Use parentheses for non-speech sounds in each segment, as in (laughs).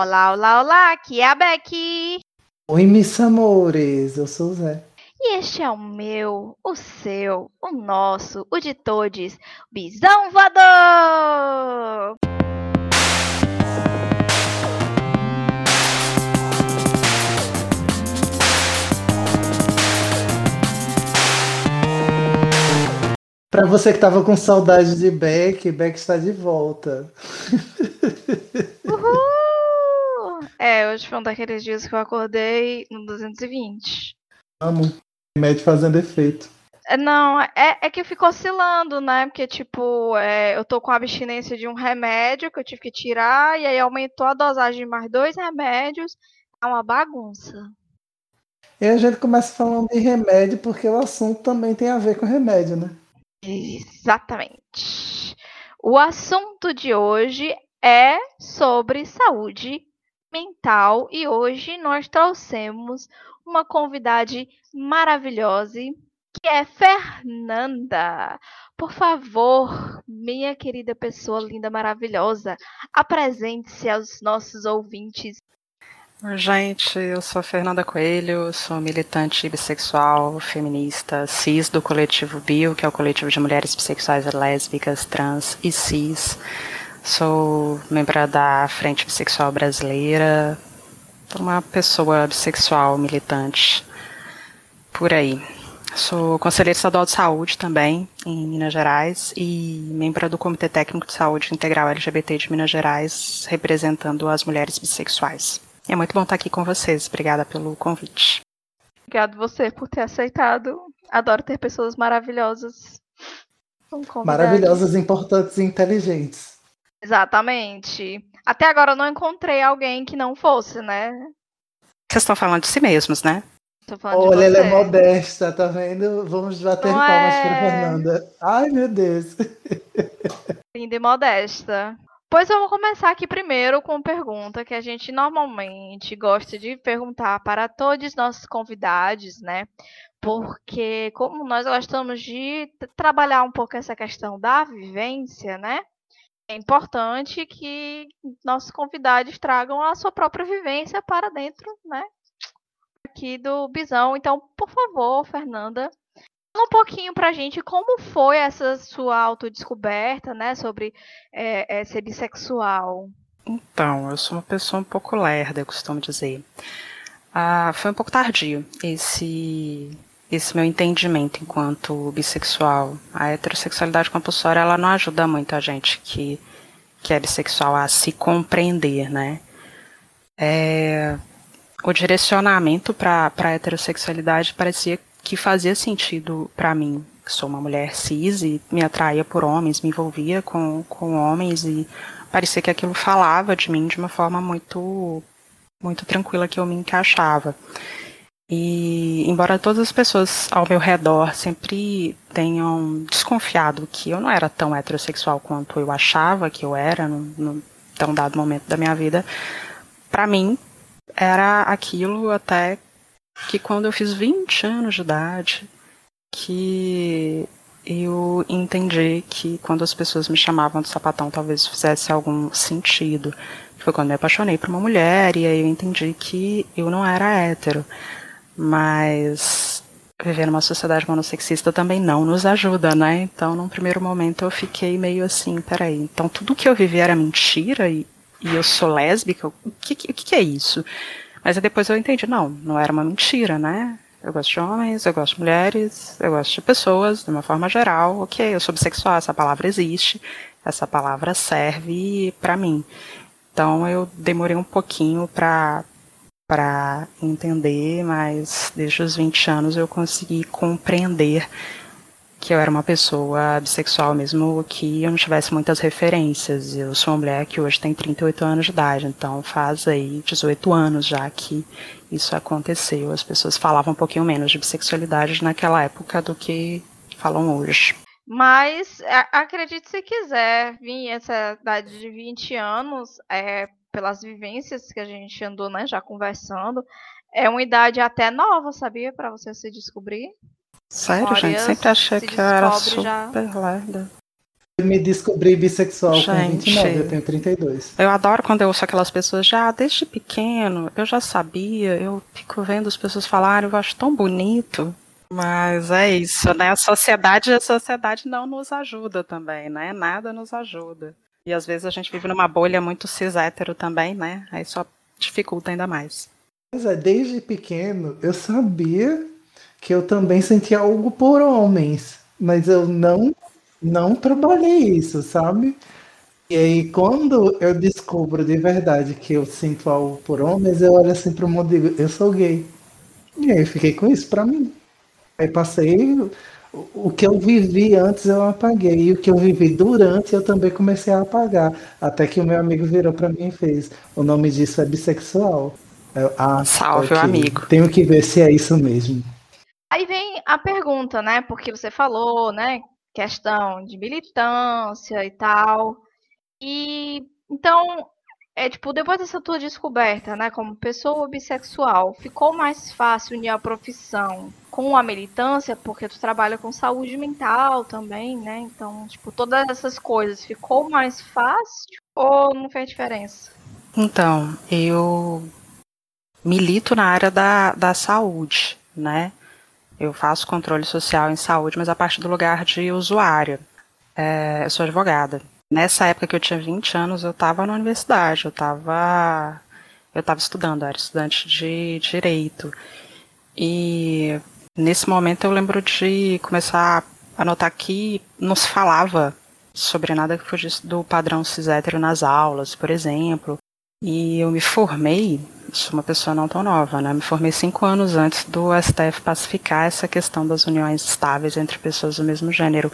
Olá, olá, olá, aqui é a Becky. Oi, Miss Amores, eu sou o Zé. E este é o meu, o seu, o nosso, o de todos, Bisão Voador! Pra você que tava com saudade de Beck, Beck está de volta. (laughs) É, hoje foi um daqueles dias que eu acordei no 220. Amo. Remédio fazendo efeito. É, Não, é, é que ficou oscilando, né? Porque, tipo, é, eu tô com abstinência de um remédio que eu tive que tirar, e aí aumentou a dosagem de mais dois remédios. É uma bagunça. E a gente começa falando de remédio porque o assunto também tem a ver com remédio, né? Exatamente. O assunto de hoje é sobre saúde mental e hoje nós trouxemos uma convidada maravilhosa que é Fernanda. Por favor, minha querida pessoa linda, maravilhosa, apresente-se aos nossos ouvintes. Gente, eu sou Fernanda Coelho, sou militante bissexual, feminista, cis do coletivo Bio, que é o coletivo de mulheres bissexuais lésbicas, trans e cis. Sou membro da Frente Bissexual Brasileira, uma pessoa bissexual militante por aí. Sou conselheira estadual de saúde também, em Minas Gerais, e membro do Comitê Técnico de Saúde Integral LGBT de Minas Gerais, representando as mulheres bissexuais. É muito bom estar aqui com vocês. Obrigada pelo convite. Obrigado você por ter aceitado. Adoro ter pessoas maravilhosas. Maravilhosas, importantes e inteligentes. Exatamente. Até agora eu não encontrei alguém que não fosse, né? Vocês estão falando de si mesmos, né? Olha, ela é modesta, tá vendo? Vamos bater Não palmas é. pra Fernanda. Ai, meu Deus. (laughs) Linda e modesta. Pois eu vou começar aqui primeiro com uma pergunta que a gente normalmente gosta de perguntar para todos os nossos convidados, né? Porque como nós gostamos de trabalhar um pouco essa questão da vivência, né? É importante que nossos convidados tragam a sua própria vivência para dentro, né? Aqui do Bisão. Então, por favor, Fernanda, Fala um pouquinho pra gente como foi essa sua autodescoberta, né, sobre é, é, ser bissexual. Então, eu sou uma pessoa um pouco lerda, eu costumo dizer. Ah, foi um pouco tardio esse esse meu entendimento enquanto bissexual. A heterossexualidade compulsória ela não ajuda muito a gente que que é bissexual a se compreender, né? É, o direcionamento para a heterossexualidade parecia que fazia sentido para mim, que sou uma mulher cis e me atraía por homens, me envolvia com, com homens e parecia que aquilo falava de mim de uma forma muito muito tranquila que eu me encaixava. E embora todas as pessoas ao meu redor sempre tenham desconfiado que eu não era tão heterossexual quanto eu achava que eu era num, num tão dado momento da minha vida, para mim era aquilo até que quando eu fiz 20 anos de idade, que eu entendi que quando as pessoas me chamavam de sapatão talvez fizesse algum sentido. Foi quando me apaixonei por uma mulher e aí eu entendi que eu não era hétero. Mas viver numa sociedade monossexista também não nos ajuda, né? Então, num primeiro momento eu fiquei meio assim, peraí, então tudo que eu vivi era mentira e, e eu sou lésbica? O que, o que é isso? Mas aí depois eu entendi, não, não era uma mentira, né? Eu gosto de homens, eu gosto de mulheres, eu gosto de pessoas, de uma forma geral. Ok, eu sou bissexual, essa palavra existe, essa palavra serve pra mim. Então eu demorei um pouquinho pra, pra entender, mas desde os 20 anos eu consegui compreender que eu era uma pessoa bissexual, mesmo que eu não tivesse muitas referências. Eu sou uma mulher que hoje tem 38 anos de idade, então faz aí 18 anos já que isso aconteceu. As pessoas falavam um pouquinho menos de bissexualidade naquela época do que falam hoje. Mas acredite se quiser, vir essa idade de 20 anos, é, pelas vivências que a gente andou, né, já conversando, é uma idade até nova, sabia? Pra você se descobrir. Sério, gente? Sempre achei se que eu era descobre já. super lerda. me descobri bissexual Gente, com 29, eu tenho 32. Eu adoro quando eu ouço aquelas pessoas já desde pequeno, eu já sabia, eu fico vendo as pessoas falarem, eu acho tão bonito. Mas é isso, né? A sociedade, a sociedade não nos ajuda também, né? Nada nos ajuda. E às vezes a gente vive numa bolha muito cis hétero também, né? Aí só dificulta ainda mais. Pois é, desde pequeno eu sabia que eu também sentia algo por homens, mas eu não não trabalhei isso, sabe? E aí, quando eu descubro de verdade que eu sinto algo por homens, eu olho assim pro mundo e digo, eu sou gay. E aí, fiquei com isso pra mim. Aí passei. O que eu vivi antes eu apaguei. E o que eu vivi durante eu também comecei a apagar. Até que o meu amigo virou para mim e fez. O nome disso é bissexual. Eu, ah, Salve, okay. amigo. Tenho que ver se é isso mesmo. Aí vem a pergunta, né? Porque você falou, né? Questão de militância e tal. E então é tipo, depois dessa tua descoberta, né, como pessoa bissexual, ficou mais fácil unir a profissão com a militância, porque tu trabalha com saúde mental também, né? Então, tipo, todas essas coisas ficou mais fácil ou não fez diferença? Então, eu milito na área da, da saúde, né? Eu faço controle social em saúde, mas a partir do lugar de usuária. É, eu sou advogada. Nessa época que eu tinha 20 anos, eu estava na universidade, eu estava eu estudando, eu era estudante de direito. E nesse momento eu lembro de começar a notar que não se falava sobre nada que fugisse do padrão cis hétero nas aulas, por exemplo. E eu me formei, sou uma pessoa não tão nova, né? Me formei cinco anos antes do STF pacificar essa questão das uniões estáveis entre pessoas do mesmo gênero,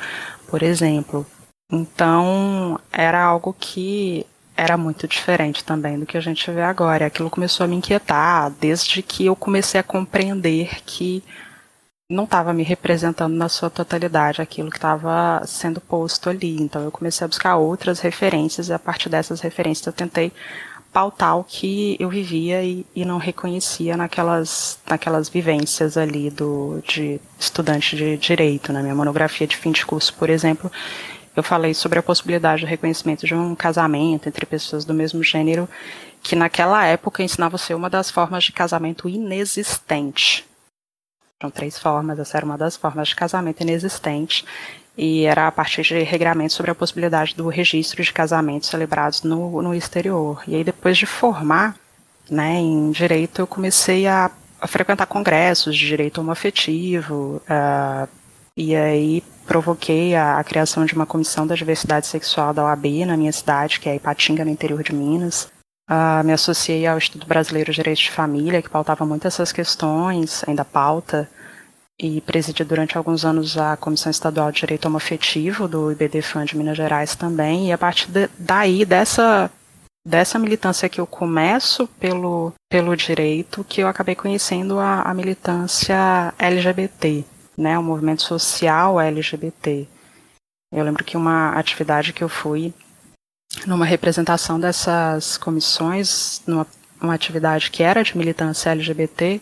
por exemplo. Então, era algo que era muito diferente também do que a gente vê agora. Aquilo começou a me inquietar desde que eu comecei a compreender que não estava me representando na sua totalidade aquilo que estava sendo posto ali. Então eu comecei a buscar outras referências e a partir dessas referências eu tentei pautar o que eu vivia e, e não reconhecia naquelas, naquelas vivências ali do, de estudante de direito. Na minha monografia de fim de curso, por exemplo, eu falei sobre a possibilidade de reconhecimento de um casamento entre pessoas do mesmo gênero, que naquela época ensinava ser uma das formas de casamento inexistente. Eram três formas, essa era uma das formas de casamento inexistente, e era a partir de regramentos sobre a possibilidade do registro de casamentos celebrados no, no exterior. E aí, depois de formar né, em direito, eu comecei a, a frequentar congressos de direito homoafetivo, uh, e aí provoquei a, a, criação de uma comissão da diversidade sexual da OAB na minha cidade, que é Ipatinga, no interior de Minas. Uh, me associei ao Instituto Brasileiro de Direitos de Família, que pautava muito essas questões, ainda pauta, e presidi durante alguns anos a Comissão Estadual de Direito Homoafetivo do IBDFAN de Minas Gerais também, e a partir de, daí, dessa, dessa militância que eu começo pelo, pelo direito, que eu acabei conhecendo a, a militância LGBT né, o movimento social LGBT. Eu lembro que uma atividade que eu fui numa representação dessas comissões, numa uma atividade que era de militância LGBT,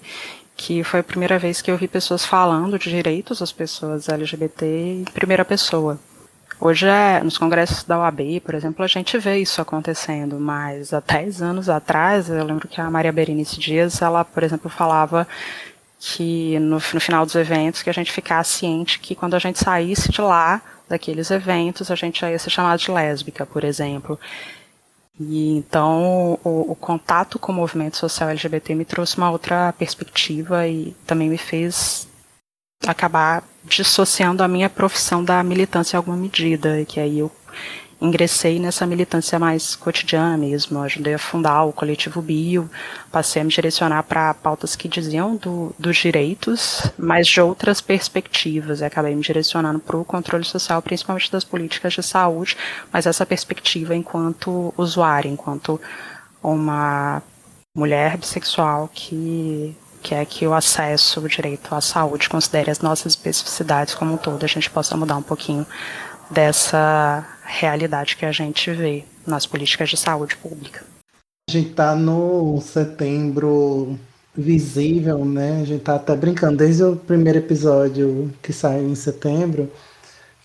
que foi a primeira vez que eu vi pessoas falando de direitos das pessoas LGBT em primeira pessoa. Hoje, é, nos congressos da OAB, por exemplo, a gente vê isso acontecendo, mas há 10 anos atrás, eu lembro que a Maria Berenice Dias, ela, por exemplo, falava que no, no, final dos eventos que a gente ficasse ciente que quando a gente saísse de lá, daqueles eventos, a gente ia ser chamado de lésbica, por exemplo. E então o, o, contato com o movimento social LGBT me trouxe uma outra perspectiva e também me fez acabar dissociando a minha profissão da militância em alguma medida, que aí eu ingressei nessa militância mais cotidiana mesmo. Eu ajudei a fundar o coletivo Bio, passei a me direcionar para pautas que diziam do, dos direitos, mas de outras perspectivas. E acabei me direcionando para o controle social, principalmente das políticas de saúde, mas essa perspectiva enquanto usuária, enquanto uma mulher bissexual que quer que o acesso, o direito à saúde considere as nossas especificidades como um todo, a gente possa mudar um pouquinho dessa realidade que a gente vê nas políticas de saúde pública. A gente está no setembro visível, né? A gente está até brincando desde o primeiro episódio que saiu em setembro,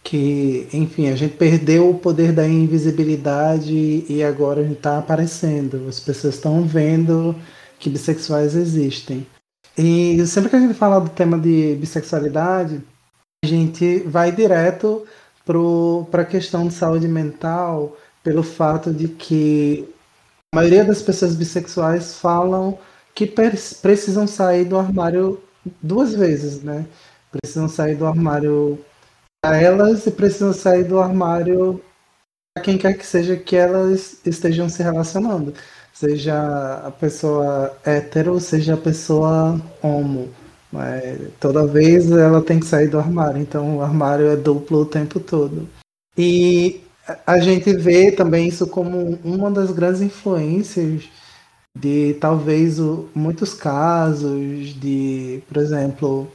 que, enfim, a gente perdeu o poder da invisibilidade e agora a gente está aparecendo. As pessoas estão vendo que bissexuais existem. E sempre que a gente fala do tema de bissexualidade, a gente vai direto para a questão de saúde mental, pelo fato de que a maioria das pessoas bissexuais falam que precisam sair do armário duas vezes, né? Precisam sair do armário para elas e precisam sair do armário para quem quer que seja que elas estejam se relacionando. Seja a pessoa hétero, seja a pessoa homo. Mas toda vez ela tem que sair do armário, então o armário é duplo o tempo todo. E a gente vê também isso como uma das grandes influências de talvez o, muitos casos de, por exemplo,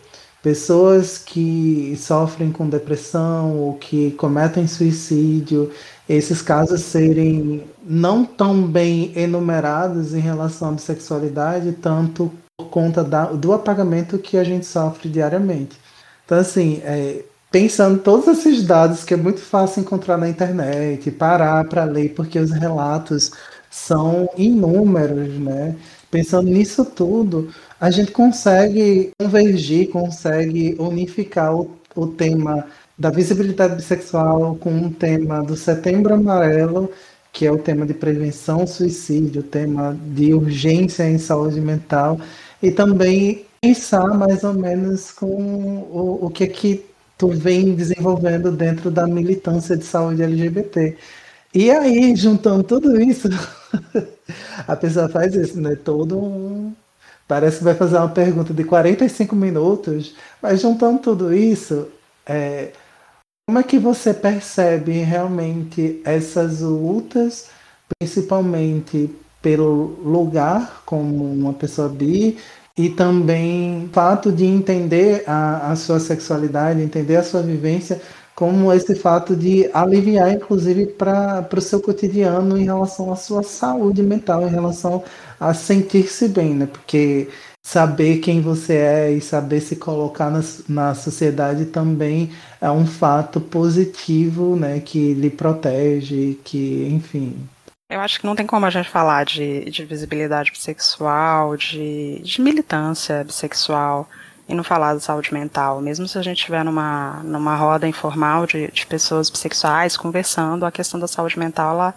pessoas que sofrem com depressão ou que cometem suicídio, esses casos serem não tão bem enumerados em relação à bissexualidade, tanto por conta da, do apagamento que a gente sofre diariamente. Então, assim, é, pensando todos esses dados que é muito fácil encontrar na internet, parar para ler, porque os relatos são inúmeros, né? Pensando nisso tudo, a gente consegue convergir, consegue unificar o, o tema da visibilidade bissexual com o tema do Setembro Amarelo, que é o tema de prevenção suicídio, o tema de urgência em saúde mental, e também pensar mais ou menos com o, o que é que tu vem desenvolvendo dentro da militância de saúde LGBT. E aí, juntando tudo isso, (laughs) a pessoa faz isso, né? Todo um. Parece que vai fazer uma pergunta de 45 minutos, mas juntando tudo isso, é... como é que você percebe realmente essas lutas, principalmente pelo lugar como uma pessoa bi e também o fato de entender a, a sua sexualidade, entender a sua vivência como esse fato de aliviar, inclusive, para o seu cotidiano em relação à sua saúde mental, em relação a sentir-se bem, né? Porque saber quem você é e saber se colocar na, na sociedade também é um fato positivo, né? Que lhe protege, que, enfim, eu acho que não tem como a gente falar de, de visibilidade bissexual, de, de militância bissexual e não falar de saúde mental. Mesmo se a gente estiver numa, numa roda informal de, de pessoas bissexuais conversando, a questão da saúde mental ela,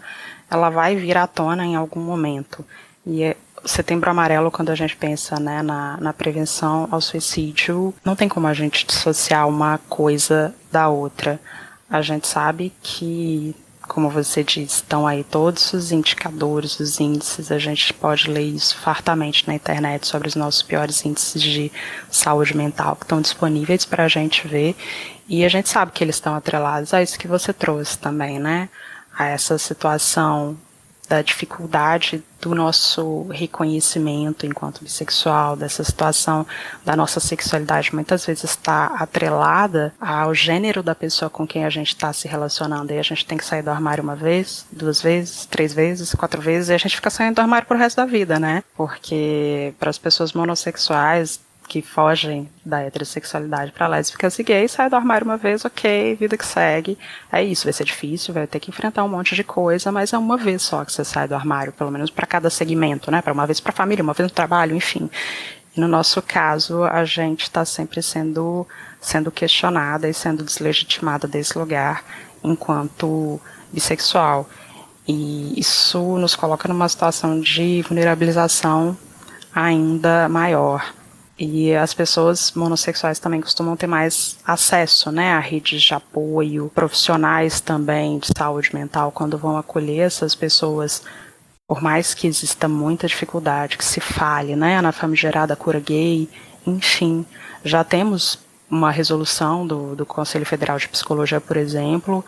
ela vai vir à tona em algum momento. E é, Setembro Amarelo, quando a gente pensa né, na, na prevenção ao suicídio, não tem como a gente dissociar uma coisa da outra. A gente sabe que como você disse, estão aí todos os indicadores, os índices, a gente pode ler isso fartamente na internet sobre os nossos piores índices de saúde mental que estão disponíveis para a gente ver, e a gente sabe que eles estão atrelados a isso que você trouxe também, né? A essa situação da dificuldade do nosso reconhecimento enquanto bissexual, dessa situação da nossa sexualidade muitas vezes está atrelada ao gênero da pessoa com quem a gente está se relacionando. E a gente tem que sair do armário uma vez, duas vezes, três vezes, quatro vezes, e a gente fica saindo do armário pro resto da vida, né? Porque para as pessoas monossexuais que fogem da heterossexualidade para lésbicas e gays, sai do armário uma vez, ok, vida que segue. É isso, vai ser difícil, vai ter que enfrentar um monte de coisa, mas é uma vez só que você sai do armário, pelo menos para cada segmento, né? Para uma vez para a família, uma vez no trabalho, enfim. E no nosso caso, a gente está sempre sendo sendo questionada e sendo deslegitimada desse lugar enquanto bissexual. E isso nos coloca numa situação de vulnerabilização ainda maior e as pessoas monossexuais também costumam ter mais acesso né, a redes de apoio, profissionais também de saúde mental, quando vão acolher essas pessoas, por mais que exista muita dificuldade, que se fale né, na famigerada cura gay, enfim, já temos uma resolução do, do Conselho Federal de Psicologia, por exemplo,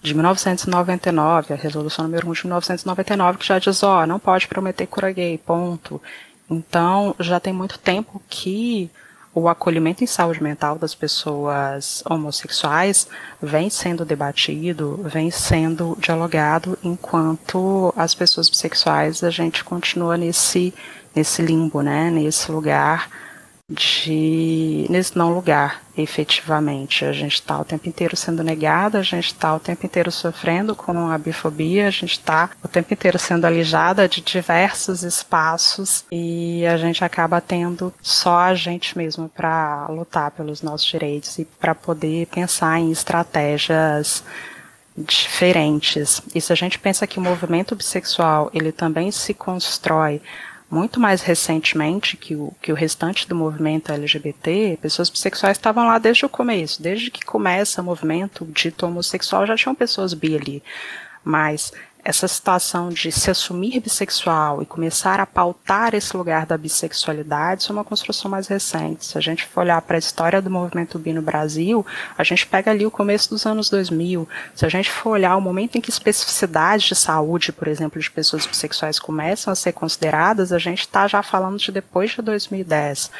de 1999, a resolução número 1 de 1999, que já diz, ó, oh, não pode prometer cura gay, ponto. Então, já tem muito tempo que o acolhimento em saúde mental das pessoas homossexuais vem sendo debatido, vem sendo dialogado, enquanto as pessoas bissexuais a gente continua nesse, nesse limbo, né, nesse lugar de nesse não lugar, efetivamente. A gente está o tempo inteiro sendo negada, a gente está o tempo inteiro sofrendo com a bifobia, a gente está o tempo inteiro sendo alijada de diversos espaços e a gente acaba tendo só a gente mesmo para lutar pelos nossos direitos e para poder pensar em estratégias diferentes. E se a gente pensa que o movimento bissexual ele também se constrói muito mais recentemente que o, que o restante do movimento LGBT, pessoas bissexuais estavam lá desde o começo. Desde que começa o movimento dito homossexual, já tinham pessoas bi ali. Mas essa situação de se assumir bissexual e começar a pautar esse lugar da bissexualidade isso é uma construção mais recente. Se a gente for olhar para a história do movimento bi no Brasil, a gente pega ali o começo dos anos 2000. Se a gente for olhar o momento em que especificidades de saúde, por exemplo, de pessoas bissexuais começam a ser consideradas, a gente está já falando de depois de 2010.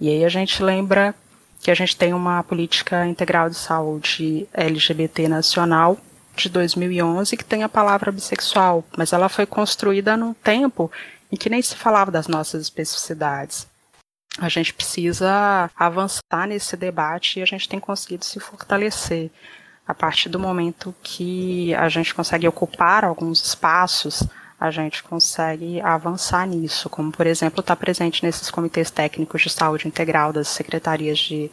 E aí a gente lembra que a gente tem uma política integral de saúde LGBT nacional de 2011 que tem a palavra bissexual, mas ela foi construída num tempo em que nem se falava das nossas especificidades. A gente precisa avançar nesse debate e a gente tem conseguido se fortalecer. A partir do momento que a gente consegue ocupar alguns espaços, a gente consegue avançar nisso, como, por exemplo, estar presente nesses comitês técnicos de saúde integral das secretarias de,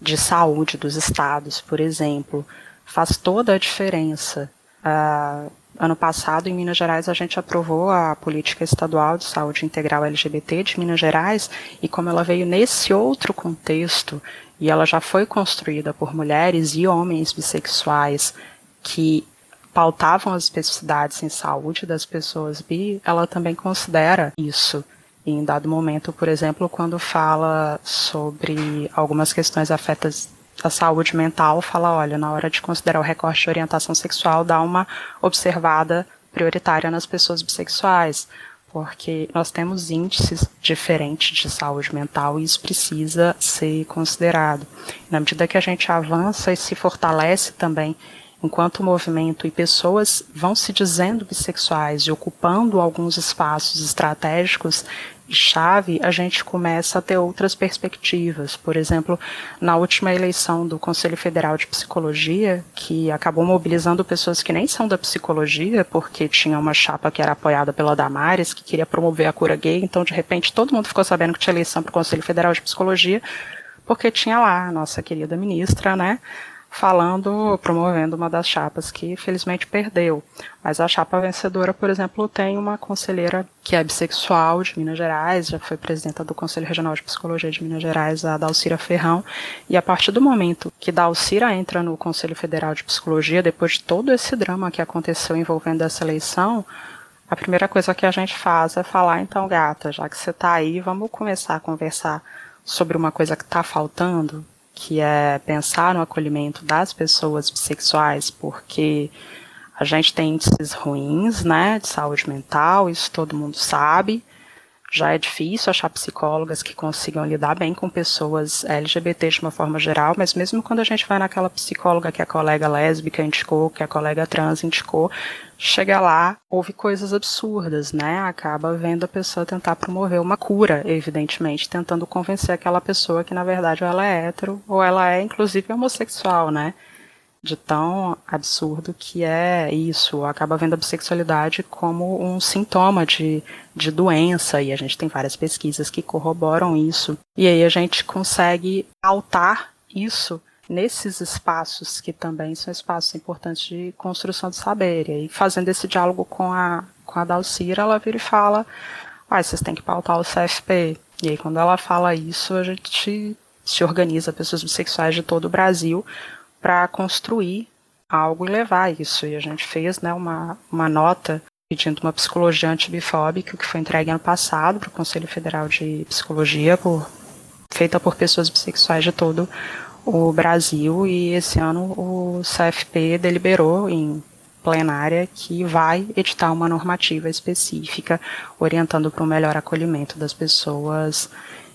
de saúde dos estados, por exemplo faz toda a diferença. Uh, ano passado, em Minas Gerais, a gente aprovou a política estadual de saúde integral LGBT de Minas Gerais, e como ela veio nesse outro contexto, e ela já foi construída por mulheres e homens bissexuais que pautavam as especificidades em saúde das pessoas bi, ela também considera isso. Em dado momento, por exemplo, quando fala sobre algumas questões afetas da saúde mental fala, olha, na hora de considerar o recorte de orientação sexual, dá uma observada prioritária nas pessoas bissexuais, porque nós temos índices diferentes de saúde mental e isso precisa ser considerado. Na medida que a gente avança e se fortalece também enquanto movimento e pessoas vão se dizendo bissexuais e ocupando alguns espaços estratégicos chave, a gente começa a ter outras perspectivas. Por exemplo, na última eleição do Conselho Federal de Psicologia, que acabou mobilizando pessoas que nem são da psicologia, porque tinha uma chapa que era apoiada pela Damares, que queria promover a cura gay, então de repente todo mundo ficou sabendo que tinha eleição para o Conselho Federal de Psicologia, porque tinha lá a nossa querida ministra, né, falando, promovendo uma das chapas que felizmente perdeu. Mas a chapa vencedora, por exemplo, tem uma conselheira que é bissexual de Minas Gerais, já foi presidenta do Conselho Regional de Psicologia de Minas Gerais, a Dalcira Ferrão, e a partir do momento que Dalcira entra no Conselho Federal de Psicologia, depois de todo esse drama que aconteceu envolvendo essa eleição, a primeira coisa que a gente faz é falar, então, gata, já que você está aí, vamos começar a conversar sobre uma coisa que está faltando, que é pensar no acolhimento das pessoas bissexuais, porque a gente tem índices ruins, né, de saúde mental, isso todo mundo sabe. Já é difícil achar psicólogas que consigam lidar bem com pessoas LGBT de uma forma geral, mas mesmo quando a gente vai naquela psicóloga que a colega lésbica indicou, que a colega trans indicou, chega lá, ouve coisas absurdas, né? Acaba vendo a pessoa tentar promover uma cura, evidentemente, tentando convencer aquela pessoa que na verdade ela é hétero ou ela é inclusive homossexual, né? De tão absurdo que é isso, acaba vendo a bissexualidade como um sintoma de, de doença, e a gente tem várias pesquisas que corroboram isso. E aí a gente consegue altar isso nesses espaços que também são espaços importantes de construção de saber. E aí, fazendo esse diálogo com a, com a Dalcira, ela vira e fala: ah, vocês têm que pautar o CFP. E aí, quando ela fala isso, a gente se organiza, pessoas bissexuais de todo o Brasil, para construir algo e levar isso. E a gente fez né, uma, uma nota pedindo uma psicologia antibifóbica que foi entregue ano passado para o Conselho Federal de Psicologia, por, feita por pessoas bissexuais de todo o Brasil e esse ano o CFP deliberou em plenária que vai editar uma normativa específica orientando para um melhor acolhimento das pessoas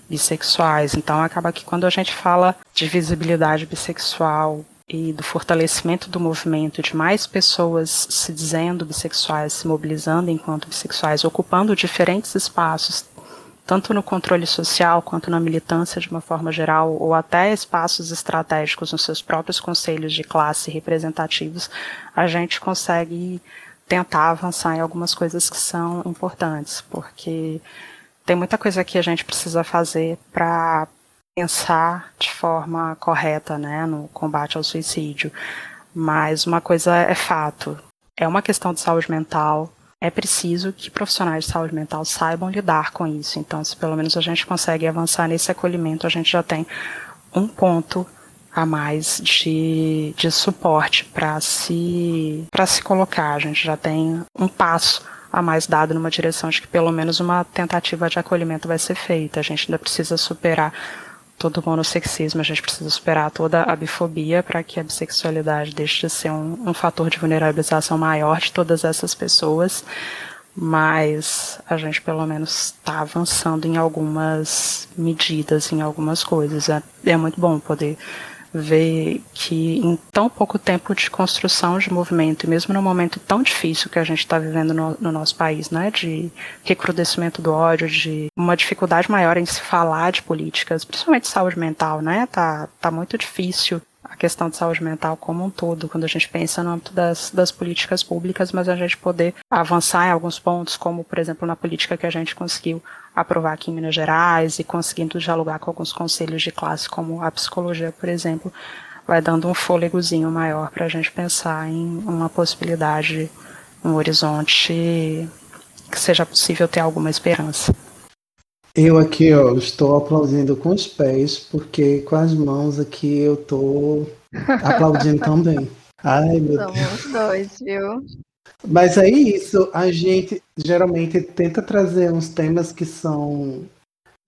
bissexuais. Então acaba que quando a gente fala de visibilidade bissexual e do fortalecimento do movimento de mais pessoas se dizendo bissexuais, se mobilizando enquanto bissexuais, ocupando diferentes espaços tanto no controle social quanto na militância de uma forma geral, ou até espaços estratégicos nos seus próprios conselhos de classe representativos, a gente consegue tentar avançar em algumas coisas que são importantes, porque tem muita coisa que a gente precisa fazer para pensar de forma correta, né, no combate ao suicídio. Mas uma coisa é fato, é uma questão de saúde mental. É preciso que profissionais de saúde mental saibam lidar com isso. Então, se pelo menos a gente consegue avançar nesse acolhimento, a gente já tem um ponto a mais de, de suporte para se, se colocar. A gente já tem um passo a mais dado numa direção de que pelo menos uma tentativa de acolhimento vai ser feita. A gente ainda precisa superar todo monossexismo, a gente precisa superar toda a bifobia para que a bissexualidade deixe de ser um, um fator de vulnerabilização maior de todas essas pessoas mas a gente pelo menos está avançando em algumas medidas, em algumas coisas. É, é muito bom poder ver que em tão pouco tempo de construção de movimento, e mesmo no momento tão difícil que a gente está vivendo no, no, nosso país, né, de recrudescimento do ódio, de uma dificuldade maior em se falar de políticas, principalmente saúde mental, né, tá, tá muito difícil a questão de saúde mental como um todo, quando a gente pensa no âmbito das, das políticas públicas, mas a gente poder avançar em alguns pontos, como, por exemplo, na política que a gente conseguiu aprovar aqui em Minas Gerais e conseguindo dialogar com alguns conselhos de classe, como a psicologia, por exemplo, vai dando um fôlegozinho maior para a gente pensar em uma possibilidade, um horizonte que seja possível ter alguma esperança. Eu aqui, ó, estou aplaudindo com os pés, porque com as mãos aqui eu tô (laughs) aplaudindo também. Ai, meu Somos Deus. dois, viu? Mas é isso, a gente geralmente tenta trazer uns temas que são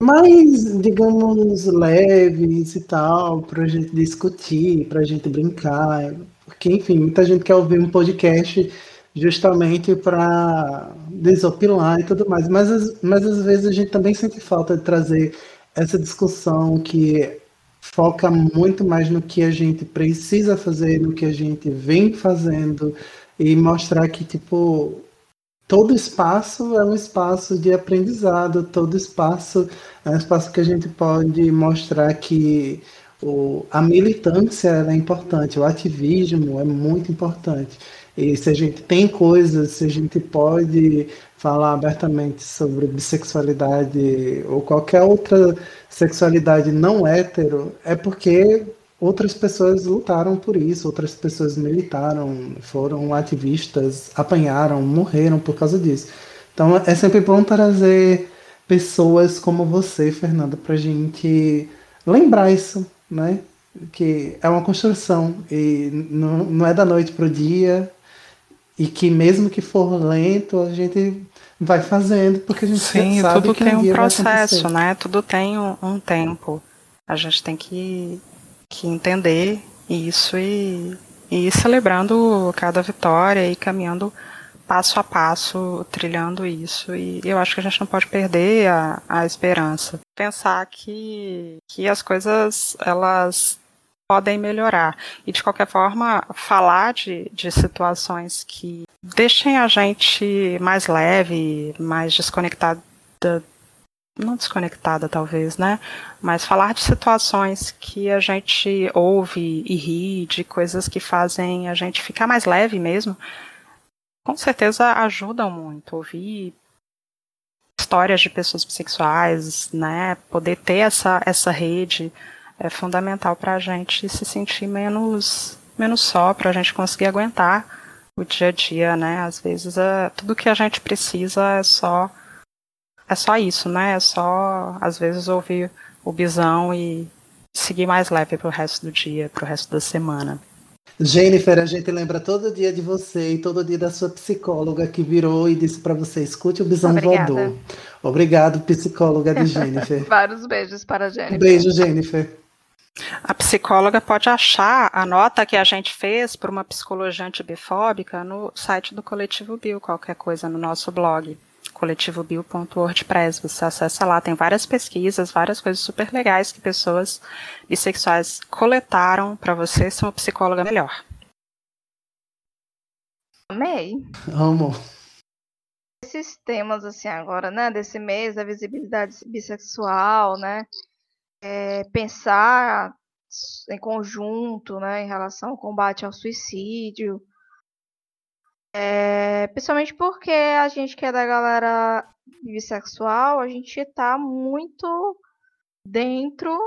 mais, digamos, leves e tal, pra gente discutir, pra gente brincar. Porque, enfim, muita gente quer ouvir um podcast justamente para desopilar e tudo mais. Mas, mas às vezes a gente também sente falta de trazer essa discussão que foca muito mais no que a gente precisa fazer, no que a gente vem fazendo e mostrar que tipo todo espaço é um espaço de aprendizado, todo espaço é um espaço que a gente pode mostrar que o, a militância é importante, o ativismo é muito importante. E se a gente tem coisas, se a gente pode falar abertamente sobre bissexualidade ou qualquer outra sexualidade não hétero, é porque outras pessoas lutaram por isso, outras pessoas militaram, foram ativistas, apanharam, morreram por causa disso. Então é sempre bom trazer pessoas como você, Fernanda, para a gente lembrar isso, né? Que é uma construção e não, não é da noite para o dia, e que mesmo que for lento, a gente vai fazendo, porque a gente Sim, sabe tudo que tem um, um processo, né? Tudo tem um, um, tempo. A gente tem que, que entender isso e, e ir celebrando cada vitória e caminhando passo a passo, trilhando isso. E eu acho que a gente não pode perder a, a esperança. Pensar que, que as coisas, elas podem melhorar. E de qualquer forma, falar de, de situações que deixem a gente mais leve, mais desconectada, não desconectada talvez, né? Mas falar de situações que a gente ouve e ri, de coisas que fazem a gente ficar mais leve mesmo, com certeza ajudam muito. Ouvir histórias de pessoas bissexuais, né? Poder ter essa, essa rede é fundamental para a gente se sentir menos, menos só, para a gente conseguir aguentar o dia a dia, né? Às vezes é, tudo que a gente precisa é só é só isso, né? É só às vezes ouvir o bisão e seguir mais leve para o resto do dia, para o resto da semana. Jennifer, a gente lembra todo dia de você e todo dia da sua psicóloga que virou e disse para você: escute o bisão voador. Obrigado, psicóloga de (laughs) Jennifer. Vários beijos para a Jennifer. Um beijo, Jennifer. A psicóloga pode achar a nota que a gente fez para uma psicologia antibifóbica no site do Coletivo Bio, qualquer coisa no nosso blog, coletivobio.wordpress. Você acessa lá, tem várias pesquisas, várias coisas super legais que pessoas bissexuais coletaram para você ser uma psicóloga melhor. Amei. Amo. Esse desses temas assim agora, né? Desse mês da visibilidade bissexual, né? É, pensar em conjunto, né? Em relação ao combate ao suicídio. É, principalmente porque a gente que é da galera bissexual, a gente tá muito dentro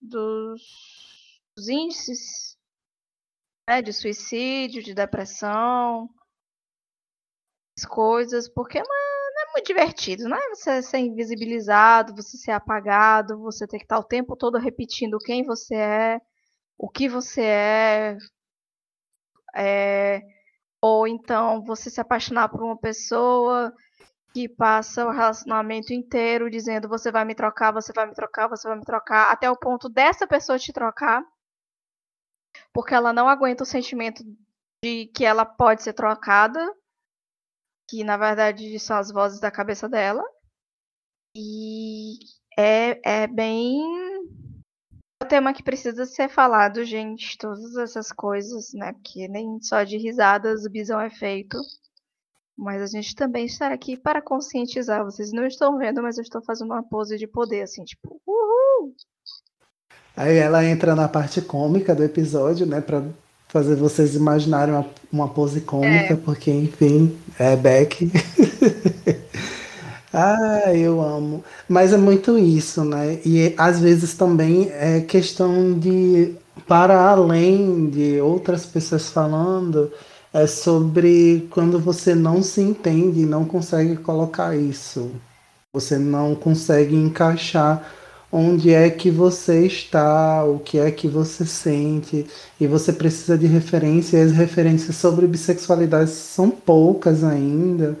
dos, dos índices né, de suicídio, de depressão, coisas, porque não é, não é, muito divertido, né? Você ser invisibilizado, você ser apagado, você ter que estar o tempo todo repetindo quem você é, o que você é, é ou então você se apaixonar por uma pessoa que passa o relacionamento inteiro dizendo você vai me trocar, você vai me trocar, você vai me trocar, até o ponto dessa pessoa te trocar, porque ela não aguenta o sentimento de que ela pode ser trocada, que na verdade são as vozes da cabeça dela. E é, é bem. É um tema que precisa ser falado, gente, todas essas coisas, né? Porque nem só de risadas o bisão é feito. Mas a gente também está aqui para conscientizar. Vocês não estão vendo, mas eu estou fazendo uma pose de poder, assim, tipo, uhul! Aí ela entra na parte cômica do episódio, né? Pra fazer vocês imaginarem uma, uma pose cômica, é. porque, enfim, é Beck. (laughs) ah, eu amo. Mas é muito isso, né? E às vezes também é questão de, para além de outras pessoas falando, é sobre quando você não se entende e não consegue colocar isso. Você não consegue encaixar onde é que você está, o que é que você sente, e você precisa de referência, e as referências sobre bissexualidade são poucas ainda.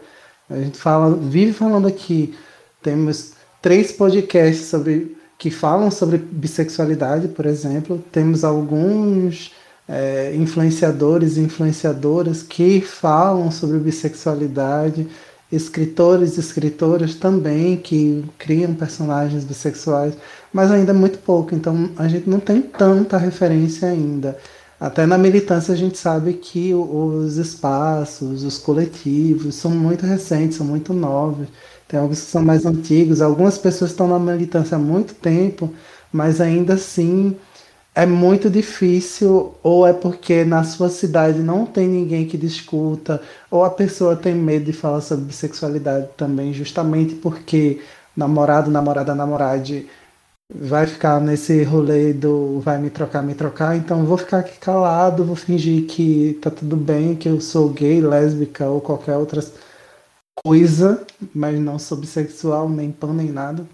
A gente fala, vive falando aqui, temos três podcasts sobre que falam sobre bissexualidade, por exemplo, temos alguns é, influenciadores e influenciadoras que falam sobre bissexualidade, escritores e escritoras também que criam personagens bissexuais, mas ainda muito pouco, então a gente não tem tanta referência ainda. Até na militância a gente sabe que os espaços, os coletivos são muito recentes, são muito novos. Tem alguns que são mais antigos, algumas pessoas estão na militância há muito tempo, mas ainda assim é muito difícil, ou é porque na sua cidade não tem ninguém que discuta, ou a pessoa tem medo de falar sobre bissexualidade também, justamente porque namorado, namorada, namorade vai ficar nesse rolê do vai me trocar, me trocar, então vou ficar aqui calado, vou fingir que tá tudo bem, que eu sou gay, lésbica ou qualquer outra coisa, mas não sou bissexual, nem pan, nem nada.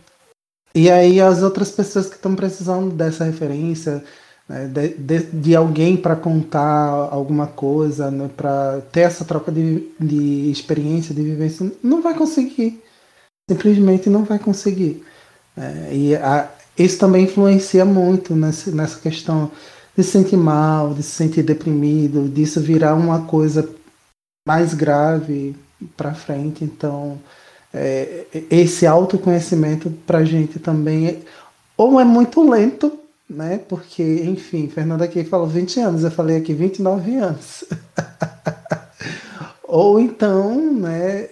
E aí as outras pessoas que estão precisando dessa referência, né, de, de, de, alguém para contar alguma coisa, né, para ter essa troca de, de experiência, de vivência, não vai conseguir. Simplesmente não vai conseguir. É, e a, isso também influencia muito nessa, nessa questão de se sentir mal, de se sentir deprimido, disso virar uma coisa mais grave para frente. Então, é, esse autoconhecimento para a gente também é, ou é muito lento, né? Porque, enfim, Fernanda aqui falou 20 anos, eu falei aqui 29 anos. (laughs) ou então, né?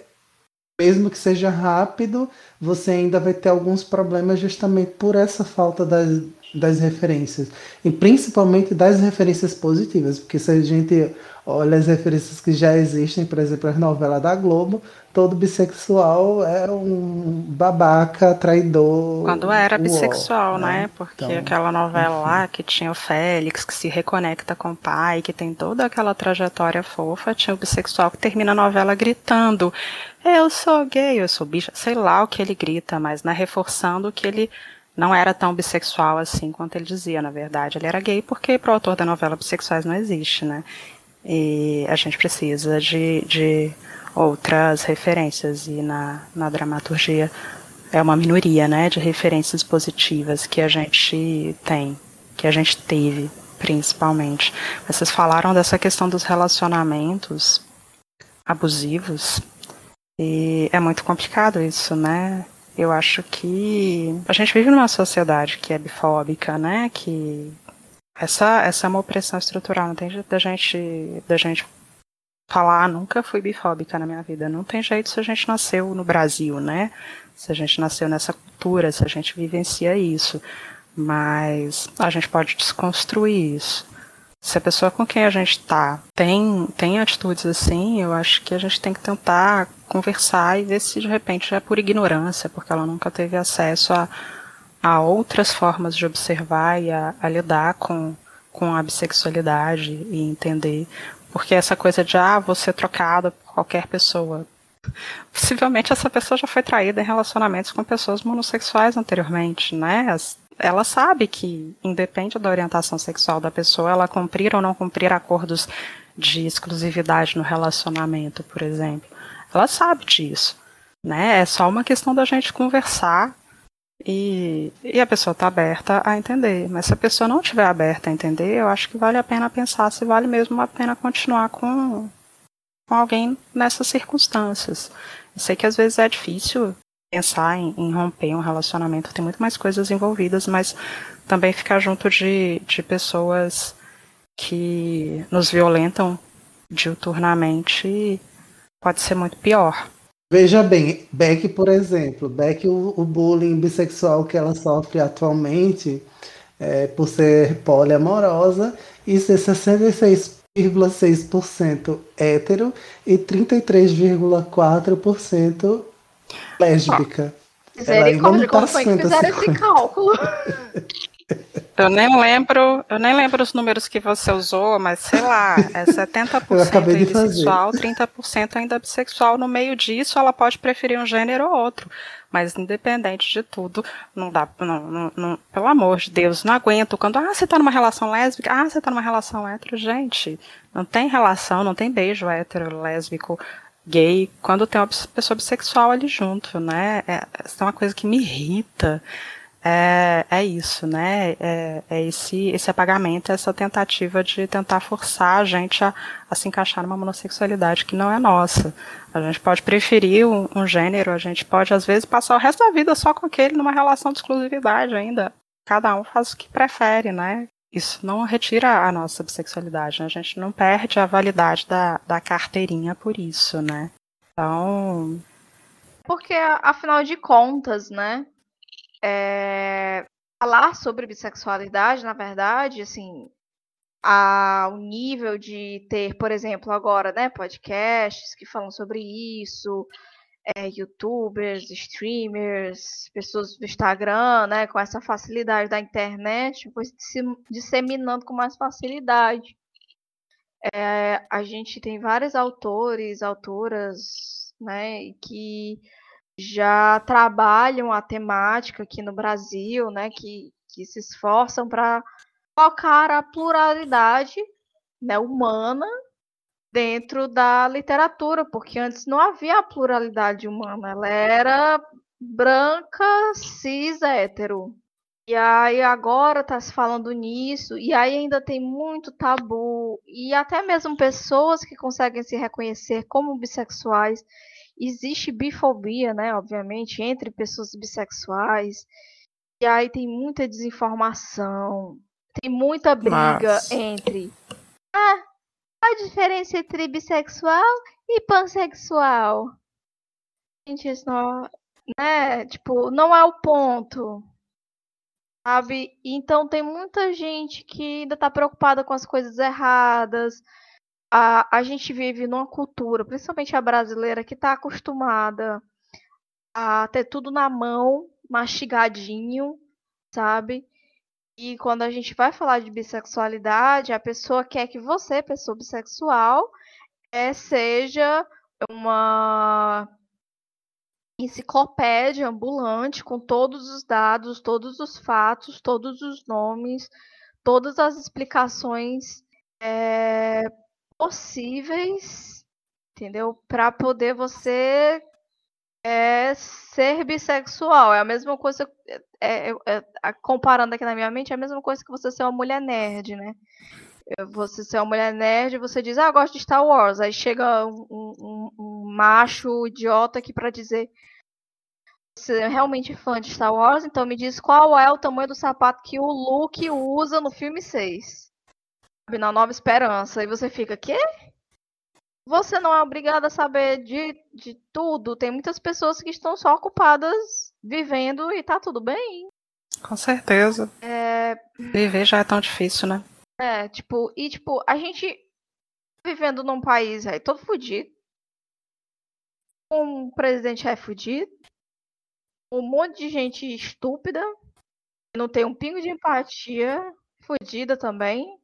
Mesmo que seja rápido, você ainda vai ter alguns problemas justamente por essa falta das, das referências. E principalmente das referências positivas, porque se a gente olha as referências que já existem, por exemplo, as novelas da Globo, todo bissexual é um babaca, traidor. Quando era bissexual, uó, né? Porque então, aquela novela enfim. lá que tinha o Félix, que se reconecta com o pai, que tem toda aquela trajetória fofa, tinha o bissexual que termina a novela gritando: Eu sou gay, eu sou bicha, sei lá o que ele grita, mas né, reforçando que ele não era tão bissexual assim quanto ele dizia, na verdade. Ele era gay porque para o autor da novela bissexuais não existe, né? E a gente precisa de, de outras referências e na, na dramaturgia é uma minoria, né, de referências positivas que a gente tem, que a gente teve, principalmente. Vocês falaram dessa questão dos relacionamentos abusivos e é muito complicado isso, né? Eu acho que a gente vive numa sociedade que é bifóbica, né? Que essa, essa é uma opressão estrutural, não tem jeito da gente, da gente falar, ah, nunca fui bifóbica na minha vida. Não tem jeito se a gente nasceu no Brasil, né? Se a gente nasceu nessa cultura, se a gente vivencia isso. Mas a gente pode desconstruir isso. Se a pessoa com quem a gente tá tem, tem atitudes assim, eu acho que a gente tem que tentar conversar e ver se de repente é por ignorância, porque ela nunca teve acesso a, a outras formas de observar e a, a lidar com, com a bissexualidade e entender. Porque essa coisa de, ah, você trocada por qualquer pessoa. Possivelmente essa pessoa já foi traída em relacionamentos com pessoas monossexuais anteriormente, né? Ela sabe que, independe da orientação sexual da pessoa, ela cumprir ou não cumprir acordos de exclusividade no relacionamento, por exemplo. Ela sabe disso. Né? É só uma questão da gente conversar e, e a pessoa está aberta a entender. Mas se a pessoa não estiver aberta a entender, eu acho que vale a pena pensar se vale mesmo a pena continuar com, com alguém nessas circunstâncias. Eu sei que às vezes é difícil pensar em, em, romper um relacionamento, tem muito mais coisas envolvidas, mas também ficar junto de, de pessoas que nos violentam diuturnamente pode ser muito pior. Veja bem, Beck, por exemplo, Beck, o, o bullying bissexual que ela sofre atualmente é, por ser poliamorosa e ser 66,6% hétero e 33,4% lésbica. Misericórdia, como foi que fizeram esse cálculo? (laughs) Eu nem lembro, eu nem lembro os números que você usou, mas sei lá, é (laughs) 70% bissexual, 30% ainda bissexual. No meio disso, ela pode preferir um gênero ou outro. Mas independente de tudo, não dá, não, não, não, pelo amor de Deus, não aguento. Quando, ah, você tá numa relação lésbica, ah, você tá numa relação hétero, gente, não tem relação, não tem beijo hétero, lésbico, gay quando tem uma pessoa bissexual ali junto, né? É, é uma coisa que me irrita. É, é isso, né? É, é esse, esse apagamento, essa tentativa de tentar forçar a gente a, a, se encaixar numa monossexualidade que não é nossa. A gente pode preferir um, um gênero, a gente pode, às vezes, passar o resto da vida só com aquele numa relação de exclusividade ainda. Cada um faz o que prefere, né? isso não retira a nossa bissexualidade, né? A gente não perde a validade da, da carteirinha por isso, né? Então. Porque, afinal de contas, né? É... Falar sobre bissexualidade, na verdade, assim, a, o nível de ter, por exemplo, agora, né, podcasts que falam sobre isso, é, youtubers, streamers, pessoas do Instagram, né, com essa facilidade da internet, foi se disseminando com mais facilidade. É, a gente tem vários autores, autoras, né, que já trabalham a temática aqui no Brasil, né, que, que se esforçam para colocar a pluralidade né, humana dentro da literatura, porque antes não havia a pluralidade humana, ela era branca, cis, hétero. E aí agora está se falando nisso, e aí ainda tem muito tabu, e até mesmo pessoas que conseguem se reconhecer como bissexuais. Existe bifobia, né, obviamente, entre pessoas bissexuais. E aí tem muita desinformação, tem muita briga Mas... entre ah, a diferença entre bissexual e pansexual? Gente, isso não, né? Tipo, não é o ponto. Sabe? Então tem muita gente que ainda tá preocupada com as coisas erradas. A, a gente vive numa cultura, principalmente a brasileira, que tá acostumada a ter tudo na mão, mastigadinho, sabe? E quando a gente vai falar de bissexualidade, a pessoa quer que você, pessoa bissexual, é, seja uma enciclopédia ambulante com todos os dados, todos os fatos, todos os nomes, todas as explicações é, possíveis, entendeu? Para poder você é ser bissexual. É a mesma coisa, é, é, é, comparando aqui na minha mente, é a mesma coisa que você ser uma mulher nerd, né? Você ser uma mulher nerd, você diz, ah, eu gosto de Star Wars. Aí chega um, um, um macho idiota aqui para dizer, você é realmente fã de Star Wars, então me diz qual é o tamanho do sapato que o Luke usa no filme 6. Na Nova Esperança. E você fica, quê? você não é obrigado a saber de, de tudo. Tem muitas pessoas que estão só ocupadas vivendo e tá tudo bem. Com certeza. É... Viver já é tão difícil, né? É, tipo, e tipo, a gente vivendo num país aí todo fudido. Um presidente é fudido. Um monte de gente estúpida. Não tem um pingo de empatia. Fudida também.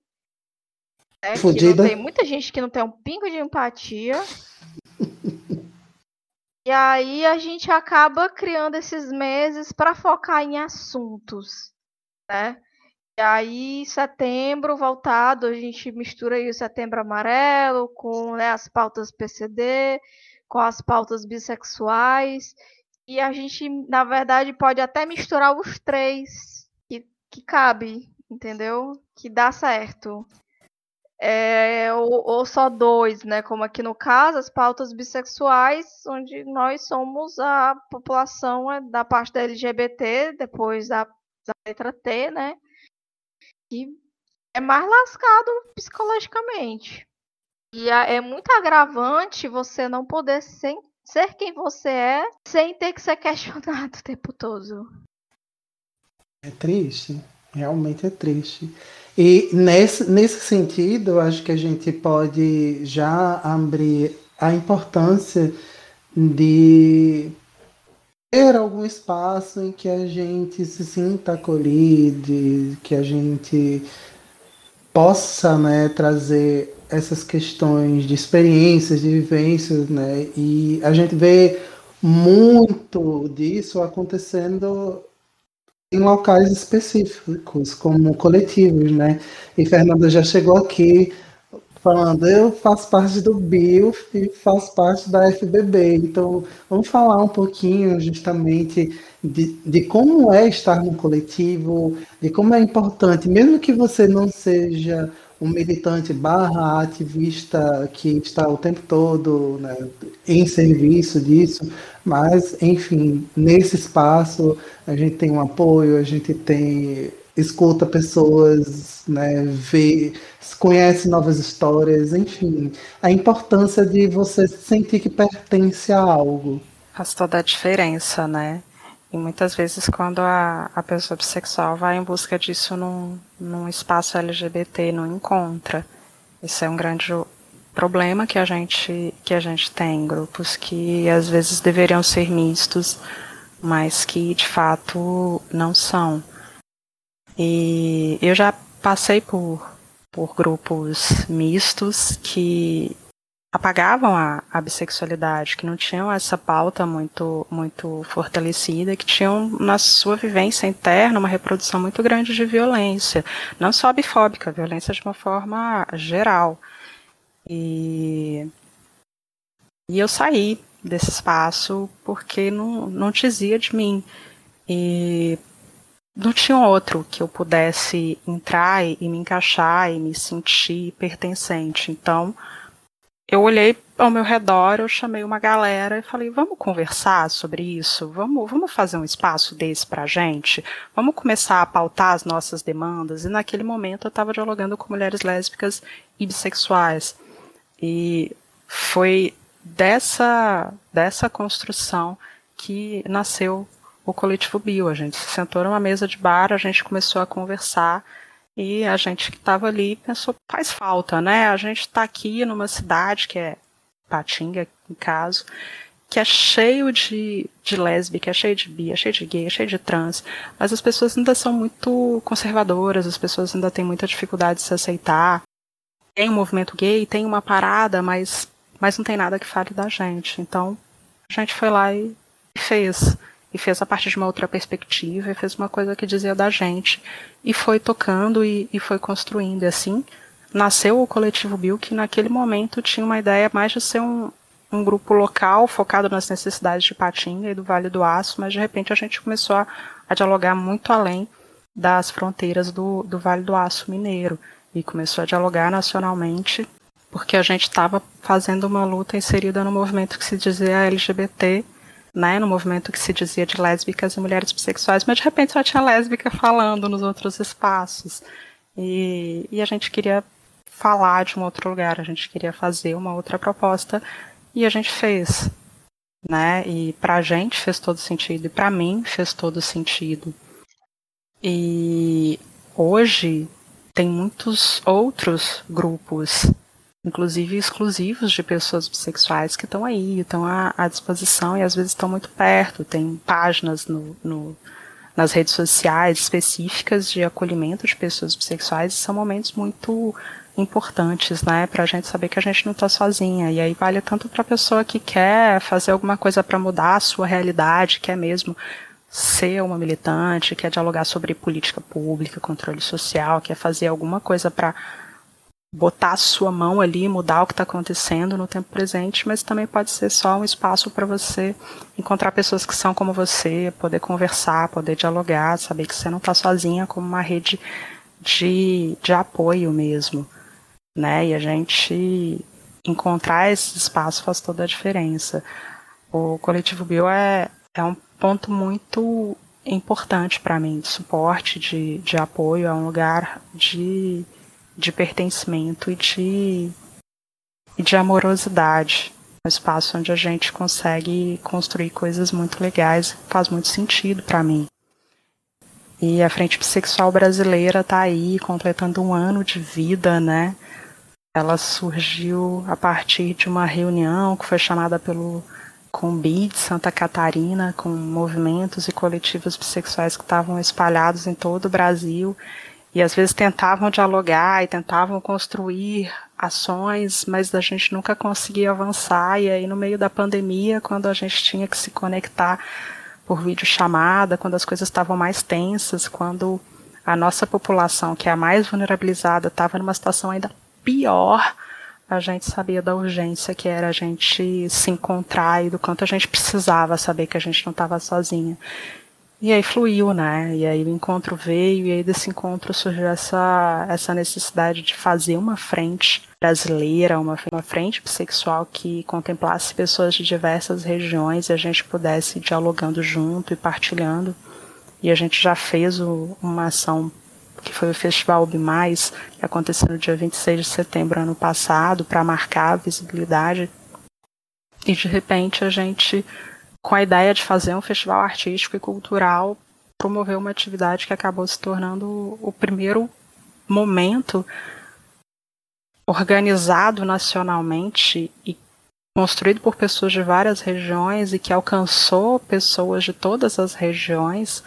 Né? Fudida. Tem muita gente que não tem um pingo de empatia. e aí a gente acaba criando esses meses para focar em assuntos, né? E aí, setembro voltado, a gente mistura aí o setembro amarelo com né, as pautas PCD, com as pautas bissexuais. E a gente, na verdade, pode até misturar os três, que, que cabe, entendeu? Que dá certo. É, ou, ou, só dois, né? Como aqui no caso, as pautas bissexuais, onde nós somos a população é, da parte da LGBT, depois da, da letra T, né? Que é mais lascado psicologicamente. E é muito agravante você não poder ser, ser quem você é sem ter que ser questionado (laughs) o tempo todo. É triste, realmente é triste. E nesse, nesse sentido, acho que a gente pode já abrir a importância de ter algum espaço em que a gente se sinta acolhido, que a gente possa né, trazer essas questões de experiências, de vivências, né? E a gente vê muito disso acontecendo em locais específicos, como coletivos, né? E Fernanda já chegou aqui falando, eu faço parte do BILF e faço parte da FBB, então vamos falar um pouquinho justamente de, de como é estar no coletivo, de como é importante, mesmo que você não seja um militante barra ativista que está o tempo todo né, em serviço disso, mas, enfim, nesse espaço a gente tem um apoio, a gente tem escuta pessoas, né, vê, conhece novas histórias, enfim, a importância de você sentir que pertence a algo. Faz toda a diferença, né? E muitas vezes quando a, a pessoa bissexual vai em busca disso num, num espaço LGBT, não encontra. Isso é um grande problema que a gente que a gente tem, grupos que às vezes deveriam ser mistos, mas que de fato não são. E eu já passei por, por grupos mistos que apagavam a, a, bissexualidade, que não tinham essa pauta muito, muito fortalecida, que tinham na sua vivência interna uma reprodução muito grande de violência, não só bifóbica, violência de uma forma geral. E, e eu saí desse espaço porque não, não dizia de mim. E não tinha outro que eu pudesse entrar e, e me encaixar e me sentir pertencente. Então, eu olhei ao meu redor, eu chamei uma galera e falei: vamos conversar sobre isso? Vamos, vamos fazer um espaço desse pra gente? Vamos começar a pautar as nossas demandas? E naquele momento eu estava dialogando com mulheres lésbicas e bissexuais. E foi dessa, dessa construção que nasceu o coletivo Bio. A gente se sentou numa mesa de bar, a gente começou a conversar e a gente que estava ali pensou, faz falta, né? A gente está aqui numa cidade que é Patinga, em caso, que é cheio de, de lésbica, é cheio de bi, é cheio de gay, é cheio de trans, mas as pessoas ainda são muito conservadoras, as pessoas ainda têm muita dificuldade de se aceitar. Tem um movimento gay, tem uma parada, mas, mas não tem nada que fale da gente. Então, a gente foi lá e fez e fez a partir de uma outra perspectiva, e fez uma coisa que dizia da gente, e foi tocando e, e foi construindo. E assim nasceu o Coletivo Bill, que naquele momento tinha uma ideia mais de ser um, um grupo local focado nas necessidades de Patinga e do Vale do Aço, mas de repente a gente começou a, a dialogar muito além das fronteiras do, do Vale do Aço mineiro e começou a dialogar nacionalmente porque a gente estava fazendo uma luta inserida no movimento que se dizia LGBT né, no movimento que se dizia de lésbicas e mulheres bissexuais, mas de repente só tinha lésbica falando nos outros espaços. E, e a gente queria falar de um outro lugar, a gente queria fazer uma outra proposta e a gente fez, né? E pra gente fez todo sentido e para mim fez todo sentido. E hoje tem muitos outros grupos, inclusive exclusivos de pessoas bissexuais que estão aí, estão à, à, disposição e às vezes estão muito perto. Tem páginas no, no, nas redes sociais específicas de acolhimento de pessoas bissexuais e são momentos muito importantes, né, para a gente saber que a gente não está sozinha. E aí vale tanto para a pessoa que quer fazer alguma coisa para mudar a sua realidade, quer mesmo ser uma militante, quer dialogar sobre política pública, controle social, quer fazer alguma coisa para botar a sua mão ali, mudar o que está acontecendo no tempo presente, mas também pode ser só um espaço para você encontrar pessoas que são como você, poder conversar, poder dialogar, saber que você não está sozinha, como uma rede de, de apoio mesmo, né? E a gente encontrar esse espaço faz toda a diferença. O coletivo Bio é, é um ponto muito importante para mim, de suporte, de, de apoio, é um lugar de, de pertencimento e de, e de amorosidade. Um espaço onde a gente consegue construir coisas muito legais, faz muito sentido para mim. E a Frente Bissexual Brasileira está aí, completando um ano de vida, né? Ela surgiu a partir de uma reunião que foi chamada pelo com BID Santa Catarina, com movimentos e coletivos bissexuais que estavam espalhados em todo o Brasil e às vezes tentavam dialogar e tentavam construir ações, mas a gente nunca conseguia avançar. E aí, no meio da pandemia, quando a gente tinha que se conectar por videochamada, quando as coisas estavam mais tensas, quando a nossa população, que é a mais vulnerabilizada, estava numa situação ainda pior, a gente sabia da urgência que era a gente se encontrar e do quanto a gente precisava saber que a gente não estava sozinha. E aí fluiu, né? E aí o encontro veio, e aí desse encontro surgiu essa, essa necessidade de fazer uma frente brasileira, uma, uma frente bissexual que contemplasse pessoas de diversas regiões e a gente pudesse ir dialogando junto e partilhando. E a gente já fez o, uma ação que foi o Festival Bimais, que aconteceu no dia 26 de setembro ano passado, para marcar a visibilidade. E de repente a gente, com a ideia de fazer um festival artístico e cultural, promoveu uma atividade que acabou se tornando o primeiro momento organizado nacionalmente e construído por pessoas de várias regiões e que alcançou pessoas de todas as regiões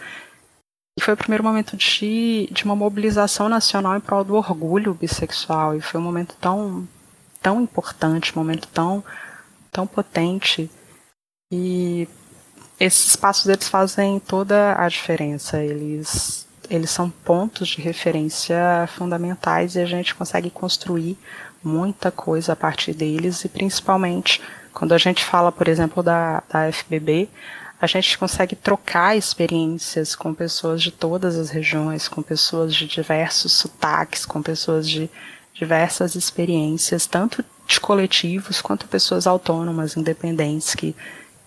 e foi o primeiro momento de, de uma mobilização nacional em prol do orgulho bissexual. E foi um momento tão, tão importante, um momento tão, tão potente. E esses espaços eles fazem toda a diferença. Eles, eles são pontos de referência fundamentais e a gente consegue construir muita coisa a partir deles. E principalmente quando a gente fala, por exemplo, da, da FBB, a gente consegue trocar experiências com pessoas de todas as regiões, com pessoas de diversos sotaques, com pessoas de diversas experiências, tanto de coletivos quanto pessoas autônomas, independentes, que,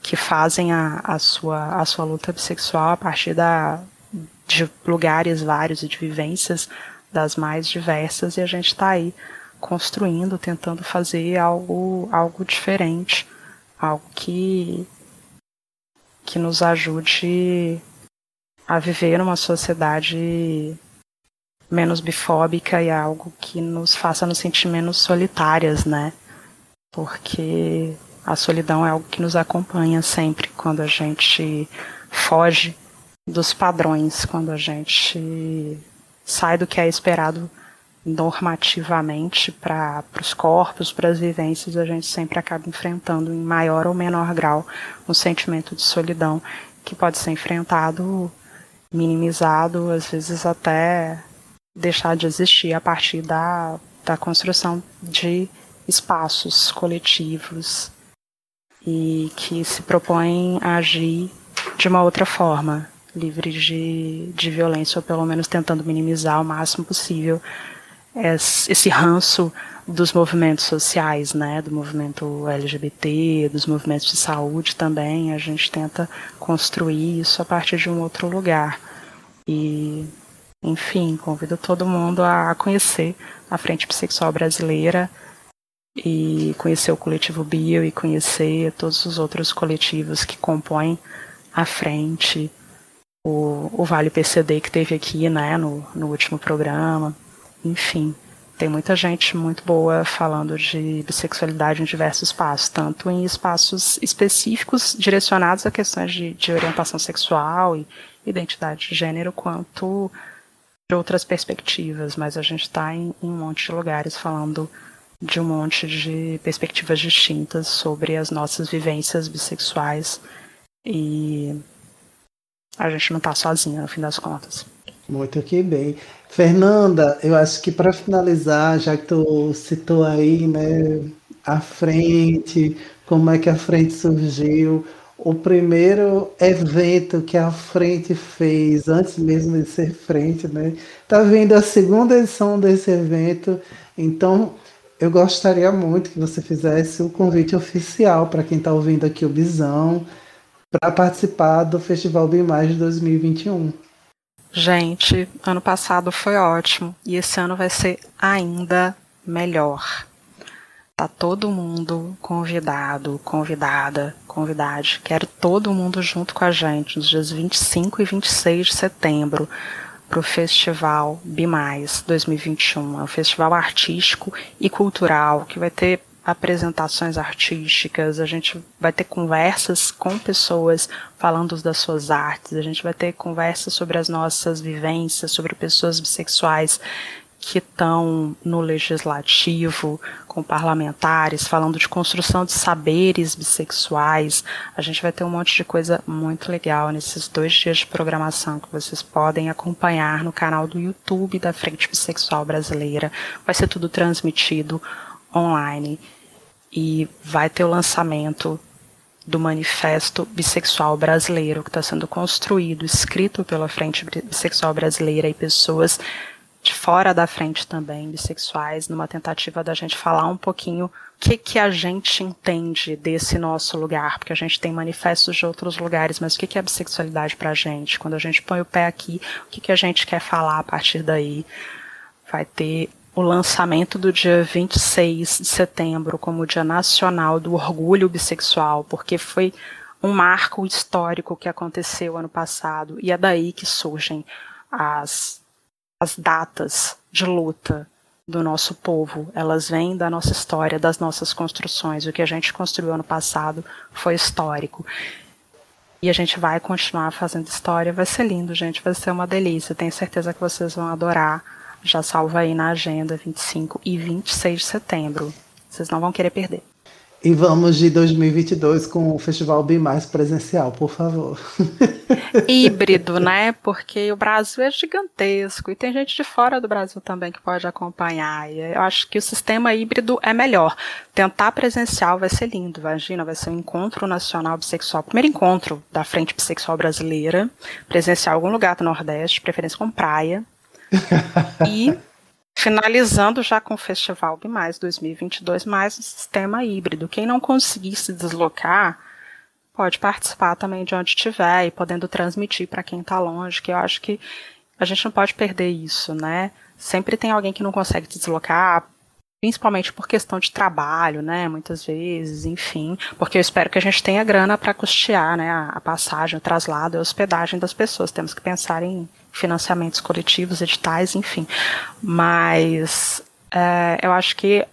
que fazem a, a, sua, a sua luta bissexual a partir da, de lugares vários e de vivências das mais diversas, e a gente está aí construindo, tentando fazer algo, algo diferente, algo que que nos ajude a viver numa sociedade menos bifóbica e algo que nos faça nos sentir menos solitárias, né? Porque a solidão é algo que nos acompanha sempre quando a gente foge dos padrões, quando a gente sai do que é esperado normativamente para os corpos, para as vivências, a gente sempre acaba enfrentando em maior ou menor grau um sentimento de solidão que pode ser enfrentado, minimizado, às vezes até deixar de existir a partir da, da construção de espaços coletivos e que se propõem a agir de uma outra forma, livre de, de violência, ou pelo menos tentando minimizar o máximo possível esse ranço dos movimentos sociais, né, do movimento LGBT, dos movimentos de saúde também, a gente tenta construir isso a partir de um outro lugar. E Enfim, convido todo mundo a conhecer a Frente Bissexual Brasileira e conhecer o coletivo Bio e conhecer todos os outros coletivos que compõem a frente, o, o Vale PCD que teve aqui né, no, no último programa, enfim. Tem muita gente muito boa falando de bissexualidade em diversos espaços, tanto em espaços específicos direcionados a questões de, de orientação sexual e identidade de gênero, quanto de outras perspectivas, mas a gente está em, em, um monte de lugares falando de um monte de perspectivas distintas sobre as nossas vivências bissexuais e a gente não está sozinha no fim das contas. Muito que bem. Fernanda, eu acho que para finalizar, já que tu citou aí, né, a frente, como é que a frente surgiu, o primeiro evento que a frente fez, antes mesmo de ser frente, né? Tá vindo a segunda edição desse evento, então eu gostaria muito que você fizesse o convite oficial para quem está ouvindo aqui o Bisão para participar do Festival Bimais de 2021. Gente, ano passado foi ótimo e esse ano vai ser ainda melhor. Tá todo mundo convidado, convidada, convidade. Quero todo mundo junto com a gente nos dias 25 e 26 de setembro para o Festival Bimais 2021. É um festival artístico e cultural que vai ter apresentações artísticas, a gente vai ter conversas com pessoas falando das suas artes, a gente vai ter conversas sobre as nossas vivências, sobre pessoas bissexuais que estão no legislativo, com parlamentares, falando de construção de saberes bissexuais. A gente vai ter um monte de coisa muito legal nesses dois dias de programação que vocês podem acompanhar no canal do YouTube da Frente Bissexual Brasileira. Vai ser tudo transmitido online e vai ter o lançamento do Manifesto Bissexual Brasileiro, que está sendo construído, escrito pela Frente Bissexual Brasileira e pessoas de fora da frente também, bissexuais, numa tentativa da gente falar um pouquinho o que, que a gente entende desse nosso lugar, porque a gente tem manifestos de outros lugares, mas o que, que é bissexualidade pra gente? Quando a gente põe o pé aqui, o que, que a gente quer falar a partir daí? Vai ter o lançamento do dia 26 de setembro como Dia Nacional do Orgulho Bissexual, porque foi um marco histórico que aconteceu ano passado, e é daí que surgem as, as datas de luta do nosso povo. Elas vêm da nossa história, das nossas construções. O que a gente construiu ano passado foi histórico. E a gente vai continuar fazendo história. Vai ser lindo, gente. Vai ser uma delícia. Tenho certeza que vocês vão adorar já salva aí na agenda 25 e 26 de setembro. Vocês não vão querer perder. E vamos de 2022 com o Festival Bimais presencial, por favor. (laughs) Híbrido, né? Porque o Brasil é gigantesco e tem gente de fora do Brasil também que pode acompanhar. E eu acho que o sistema híbrido é melhor. Tentar presencial vai ser lindo, imagina, vai ser um encontro nacional bissexual. Primeiro encontro da Frente Bissexual Brasileira, presencial em algum lugar do Nordeste, preferência com praia, (laughs) e finalizando já com o Festival BIMAIS 2022, mais um sistema híbrido. Quem não conseguir se deslocar, pode participar também de onde estiver e podendo transmitir para quem está longe, que eu acho que a gente não pode perder isso, né? Sempre tem alguém que não consegue se deslocar, principalmente por questão de trabalho, né, muitas vezes, enfim, porque eu espero que a gente tenha grana para custear, né, a, passagem, o traslado, a hospedagem das pessoas. Temos que pensar em financiamentos coletivos, editais, enfim. Mas é, eu acho que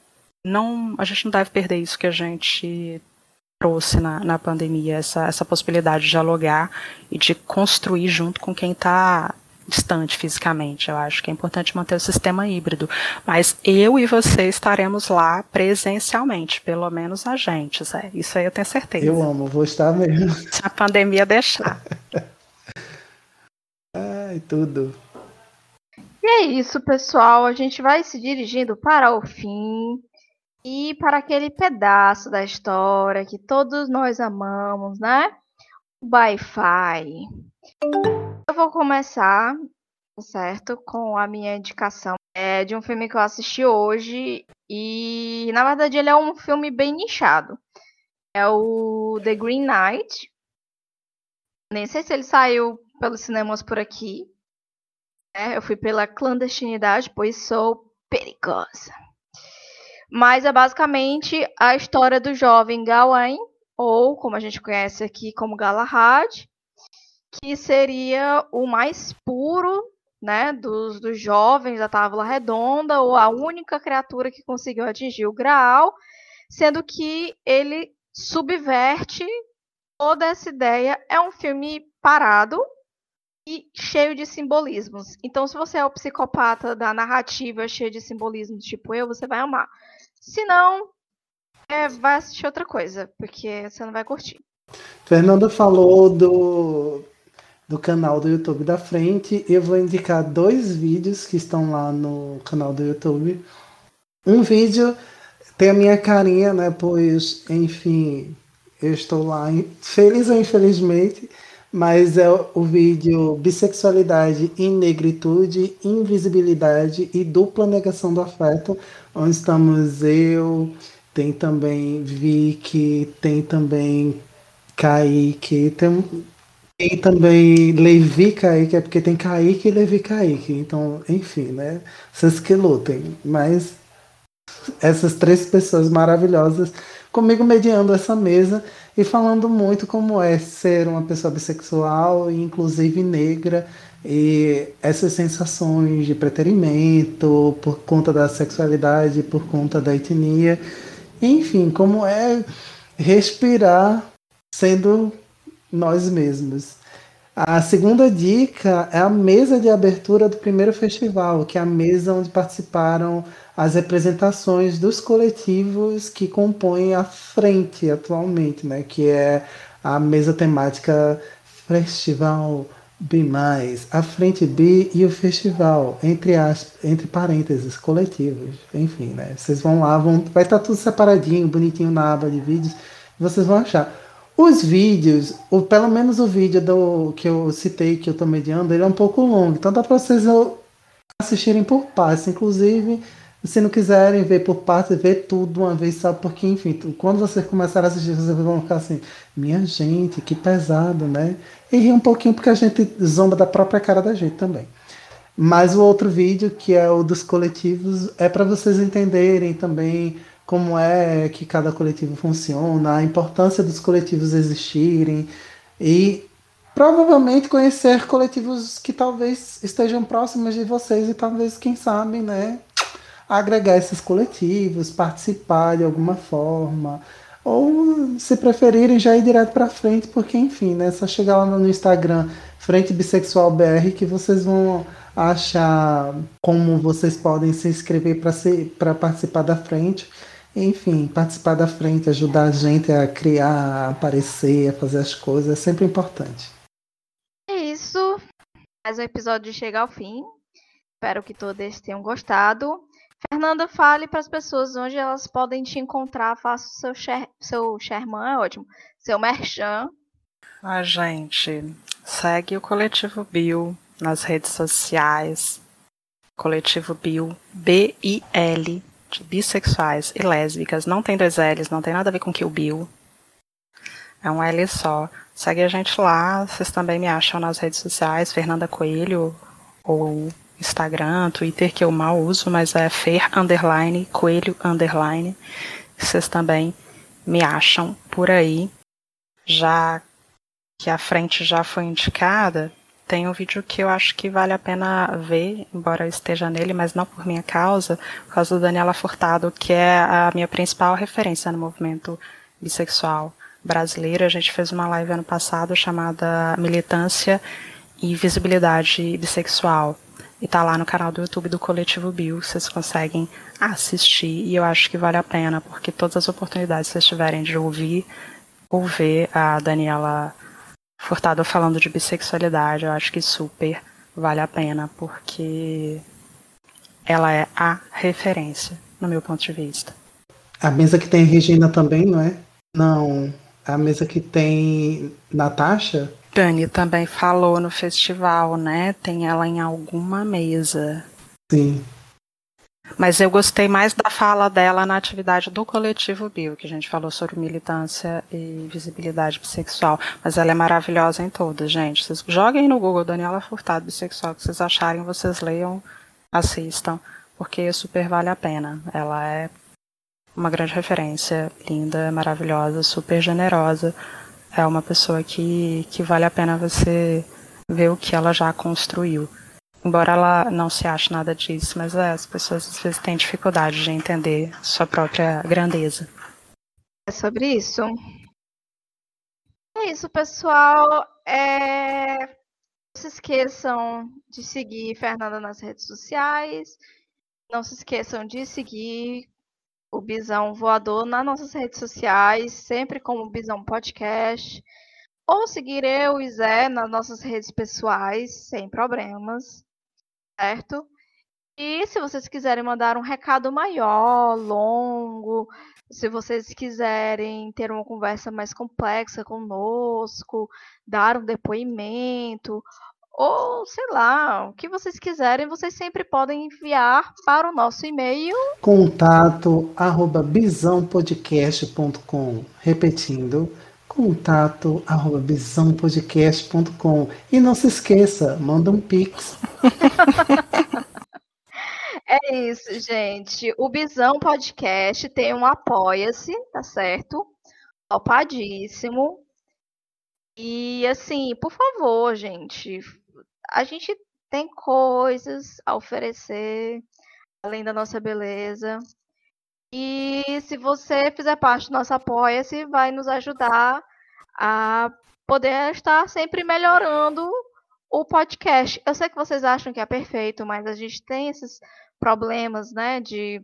não, a gente não deve perder isso que a gente trouxe na, na pandemia, essa, essa possibilidade de dialogar e de construir junto com quem está distante fisicamente. Eu acho que é importante manter o sistema híbrido. Mas eu e você estaremos lá presencialmente, pelo menos a gente, Zé. Isso aí eu tenho certeza. Eu amo, vou estar mesmo. Se a pandemia deixar. (laughs) Ai, tudo. E é isso, pessoal. A gente vai se dirigindo para o fim e para aquele pedaço da história que todos nós amamos, né? O Wi-Fi. Vou começar, certo, com a minha indicação é de um filme que eu assisti hoje e na verdade ele é um filme bem nichado. É o The Green Knight. Nem sei se ele saiu pelos cinemas por aqui. É, eu fui pela clandestinidade, pois sou perigosa. Mas é basicamente a história do jovem Gawain, ou como a gente conhece aqui como Galahad, que seria o mais puro né, dos, dos jovens da Távola Redonda, ou a única criatura que conseguiu atingir o Graal, sendo que ele subverte toda essa ideia. É um filme parado e cheio de simbolismos. Então, se você é o psicopata da narrativa cheia de simbolismos, tipo eu, você vai amar. Se não, é, vai assistir outra coisa, porque você não vai curtir. Fernanda falou do, do canal do YouTube da frente. Eu vou indicar dois vídeos que estão lá no canal do YouTube. Um vídeo tem a minha carinha, né? Pois, enfim, eu estou lá, feliz ou infelizmente, mas é o vídeo Bissexualidade em Negritude, Invisibilidade e Dupla Negação do Afeto, onde estamos eu, tem também Vicky, tem também Kaique, tem, tem também Levi Kaique, é porque tem Kaique e Levi Kaique, então, enfim, né? Vocês que lutem, mas essas três pessoas maravilhosas comigo mediando essa mesa e falando muito como é ser uma pessoa bissexual, inclusive negra, e essas sensações de preterimento por conta da sexualidade, por conta da etnia, enfim, como é respirar sendo nós mesmos. A segunda dica é a mesa de abertura do primeiro festival, que é a mesa onde participaram as representações dos coletivos que compõem a frente atualmente, né? Que é a mesa temática Festival B+, a Frente B e o festival, entre, as, entre parênteses, coletivos, enfim, né? Vocês vão lá, vão, vai estar tá tudo separadinho, bonitinho na aba de vídeos, vocês vão achar. Os vídeos, ou pelo menos o vídeo do, que eu citei, que eu estou mediando, ele é um pouco longo, então dá para vocês assistirem por partes, inclusive se não quiserem ver por partes, ver tudo uma vez só, porque, enfim, quando vocês começarem a assistir, vocês vão ficar assim, minha gente, que pesado, né? E rir um pouquinho porque a gente zomba da própria cara da gente também. Mas o outro vídeo, que é o dos coletivos, é para vocês entenderem também como é que cada coletivo funciona, a importância dos coletivos existirem e provavelmente conhecer coletivos que talvez estejam próximos de vocês e talvez, quem sabe, né, agregar esses coletivos, participar de alguma forma, ou se preferirem já ir direto para frente, porque enfim, né, só chegar lá no Instagram Frente Bissexual BR que vocês vão achar como vocês podem se inscrever para participar da frente. Enfim, participar da frente, ajudar a gente a criar, a aparecer, a fazer as coisas, é sempre importante. É isso. Mais um episódio chega ao fim. Espero que todos tenham gostado. Fernanda, fale para as pessoas onde elas podem te encontrar. Faça o seu, share, seu Sherman, é ótimo. Seu merchan. A gente segue o Coletivo Bill nas redes sociais. Coletivo Bill, B-I-L, bissexuais e lésbicas. Não tem dois L's, não tem nada a ver com Kill Bill. É um L só. Segue a gente lá. Vocês também me acham nas redes sociais, Fernanda Coelho ou Instagram, Twitter, que eu mal uso, mas é fer underline, coelho underline. Vocês também me acham por aí. Já que a frente já foi indicada, tem um vídeo que eu acho que vale a pena ver, embora eu esteja nele, mas não por minha causa, por causa do Daniela Furtado, que é a minha principal referência no movimento bissexual brasileiro. A gente fez uma live ano passado chamada Militância e Visibilidade Bissexual. E tá lá no canal do YouTube do Coletivo Bill, vocês conseguem assistir. E eu acho que vale a pena, porque todas as oportunidades que vocês tiverem de ouvir ou ver a Daniela Furtado falando de bissexualidade, eu acho que super vale a pena, porque ela é a referência, no meu ponto de vista. A mesa que tem Regina também, não é? Não. A mesa que tem Natasha? Dani também falou no festival, né? Tem ela em alguma mesa. Sim. Mas eu gostei mais da fala dela na atividade do coletivo Bio, que a gente falou sobre militância e visibilidade bissexual. Mas ela é maravilhosa em todas, gente. Vocês joguem no Google Daniela Furtado bissexual, que vocês acharem, vocês leiam, assistam, porque super vale a pena. Ela é uma grande referência, linda, maravilhosa, super generosa. É uma pessoa que, que vale a pena você ver o que ela já construiu. Embora ela não se ache nada disso, mas é, as pessoas às vezes têm dificuldade de entender sua própria grandeza. É sobre isso. É isso, pessoal. É... Não se esqueçam de seguir Fernanda nas redes sociais. Não se esqueçam de seguir o Bisão Voador nas nossas redes sociais, sempre como Bisão Podcast. Ou seguir eu e Zé nas nossas redes pessoais, sem problemas certo? E se vocês quiserem mandar um recado maior, longo, se vocês quiserem ter uma conversa mais complexa conosco, dar um depoimento, ou sei lá, o que vocês quiserem, vocês sempre podem enviar para o nosso e-mail contato arroba bisãopodcast.com repetindo contato arroba bisãopodcast.com e não se esqueça, manda um pix (laughs) É isso, gente. O Bisão Podcast tem um apoia-se, tá certo? Topadíssimo. E assim, por favor, gente, a gente tem coisas a oferecer além da nossa beleza. E se você fizer parte do nosso apoia-se, vai nos ajudar a poder estar sempre melhorando o podcast. Eu sei que vocês acham que é perfeito, mas a gente tem esses problemas, né, de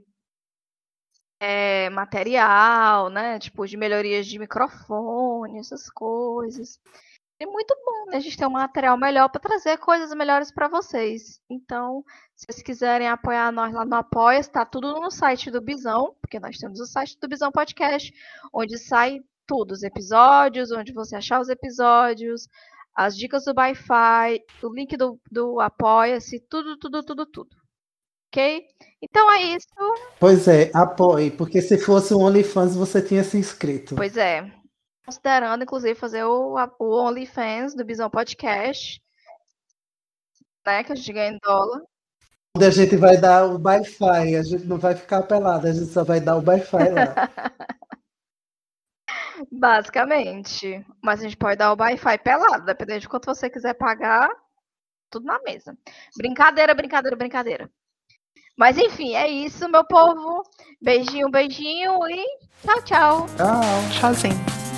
é, material, né, tipo de melhorias de microfone, essas coisas. É muito bom né, a gente ter um material melhor para trazer coisas melhores para vocês. Então, se vocês quiserem apoiar nós lá no Apoia, está tudo no site do Bisão, porque nós temos o site do Bisão Podcast, onde sai tudo, os episódios, onde você achar os episódios, as dicas do Wi-Fi, o link do, do Apoia-se, tudo, tudo, tudo, tudo. Ok? Então é isso. Pois é, apoie, porque se fosse um OnlyFans você tinha se inscrito. Pois é. Considerando, inclusive, fazer o, o OnlyFans do Bisão Podcast, né? Que a gente ganha em dólar. Onde a gente vai dar o Wi-Fi, a gente não vai ficar pelado, a gente só vai dar o Wi-Fi lá. (laughs) Basicamente. Mas a gente pode dar o Wi-Fi pelado, dependendo de quanto você quiser pagar, tudo na mesa. Brincadeira, brincadeira, brincadeira. Mas enfim, é isso, meu povo. Beijinho, beijinho e tchau, tchau. Tchau. Tchauzinho.